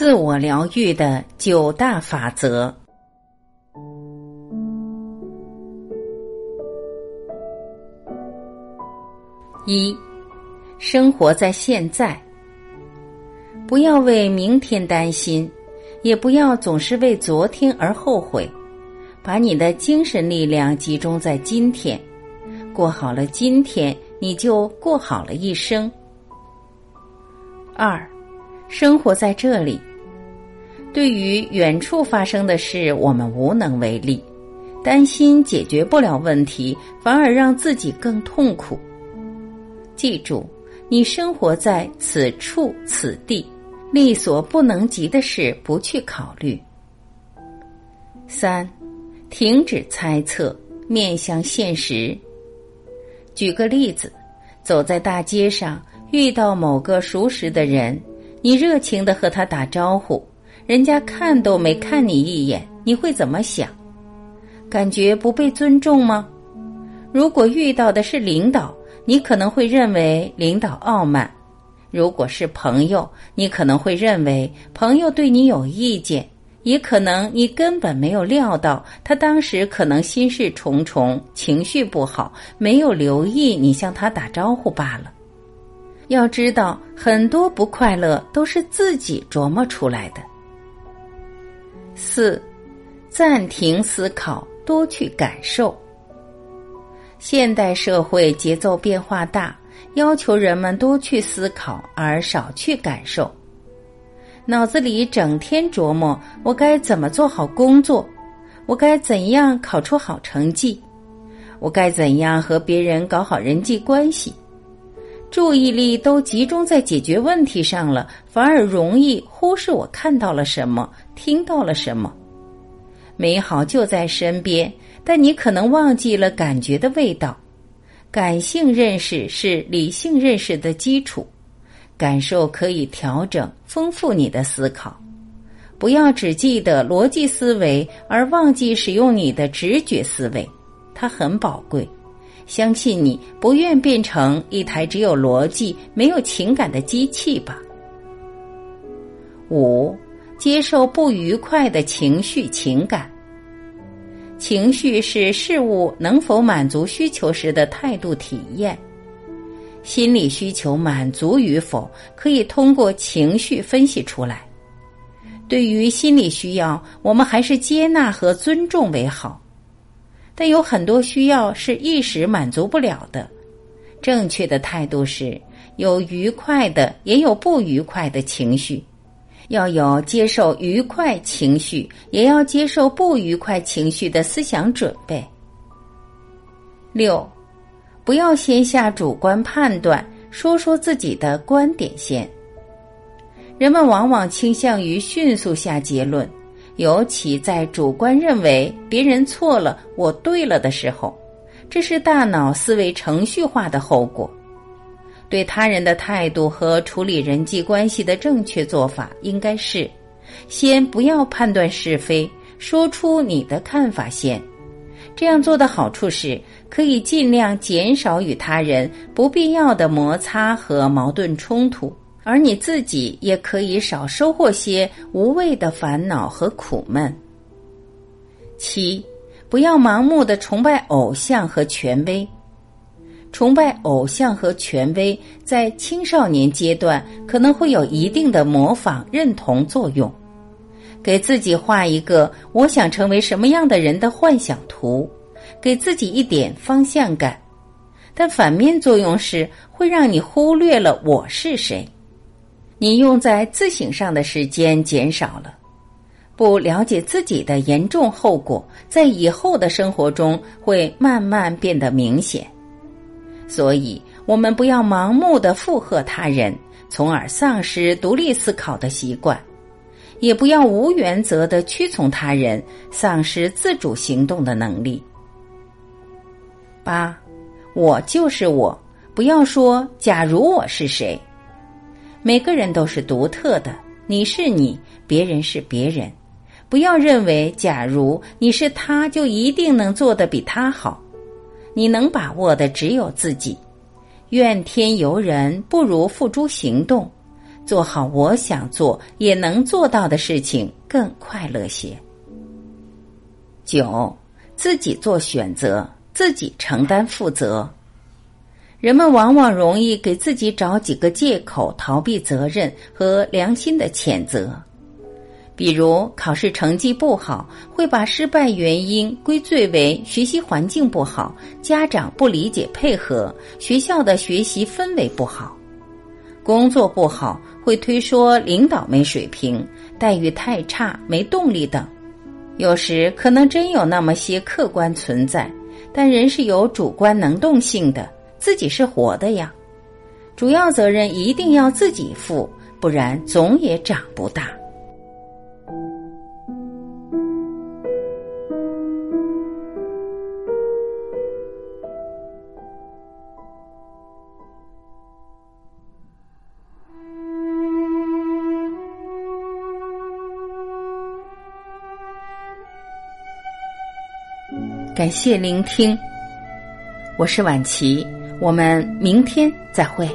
自我疗愈的九大法则：一、生活在现在，不要为明天担心，也不要总是为昨天而后悔，把你的精神力量集中在今天，过好了今天，你就过好了一生。二。生活在这里，对于远处发生的事，我们无能为力，担心解决不了问题，反而让自己更痛苦。记住，你生活在此处此地，力所不能及的事不去考虑。三，停止猜测，面向现实。举个例子，走在大街上，遇到某个熟识的人。你热情的和他打招呼，人家看都没看你一眼，你会怎么想？感觉不被尊重吗？如果遇到的是领导，你可能会认为领导傲慢；如果是朋友，你可能会认为朋友对你有意见，也可能你根本没有料到他当时可能心事重重，情绪不好，没有留意你向他打招呼罢了。要知道，很多不快乐都是自己琢磨出来的。四，暂停思考，多去感受。现代社会节奏变化大，要求人们多去思考，而少去感受。脑子里整天琢磨我该怎么做好工作，我该怎样考出好成绩，我该怎样和别人搞好人际关系。注意力都集中在解决问题上了，反而容易忽视我看到了什么，听到了什么。美好就在身边，但你可能忘记了感觉的味道。感性认识是理性认识的基础，感受可以调整、丰富你的思考。不要只记得逻辑思维，而忘记使用你的直觉思维，它很宝贵。相信你不愿变成一台只有逻辑没有情感的机器吧。五，接受不愉快的情绪情感。情绪是事物能否满足需求时的态度体验。心理需求满足与否，可以通过情绪分析出来。对于心理需要，我们还是接纳和尊重为好。但有很多需要是一时满足不了的，正确的态度是有愉快的，也有不愉快的情绪，要有接受愉快情绪，也要接受不愉快情绪的思想准备。六，不要先下主观判断，说说自己的观点先。人们往往倾向于迅速下结论。尤其在主观认为别人错了，我对了的时候，这是大脑思维程序化的后果。对他人的态度和处理人际关系的正确做法，应该是先不要判断是非，说出你的看法先。这样做的好处是，可以尽量减少与他人不必要的摩擦和矛盾冲突。而你自己也可以少收获些无谓的烦恼和苦闷。七，不要盲目的崇拜偶像和权威。崇拜偶像和权威在青少年阶段可能会有一定的模仿认同作用，给自己画一个我想成为什么样的人的幻想图，给自己一点方向感。但反面作用是会让你忽略了我是谁。你用在自省上的时间减少了，不了解自己的严重后果，在以后的生活中会慢慢变得明显。所以，我们不要盲目的附和他人，从而丧失独立思考的习惯；也不要无原则的屈从他人，丧失自主行动的能力。八，我就是我，不要说假如我是谁。每个人都是独特的，你是你，别人是别人。不要认为，假如你是他，就一定能做得比他好。你能把握的只有自己。怨天尤人，不如付诸行动。做好我想做也能做到的事情更快乐些。九，自己做选择，自己承担负责。人们往往容易给自己找几个借口，逃避责任和良心的谴责。比如考试成绩不好，会把失败原因归罪为学习环境不好、家长不理解配合、学校的学习氛围不好；工作不好，会推说领导没水平、待遇太差、没动力等。有时可能真有那么些客观存在，但人是有主观能动性的。自己是活的呀，主要责任一定要自己负，不然总也长不大。感谢聆听，我是晚琪。我们明天再会。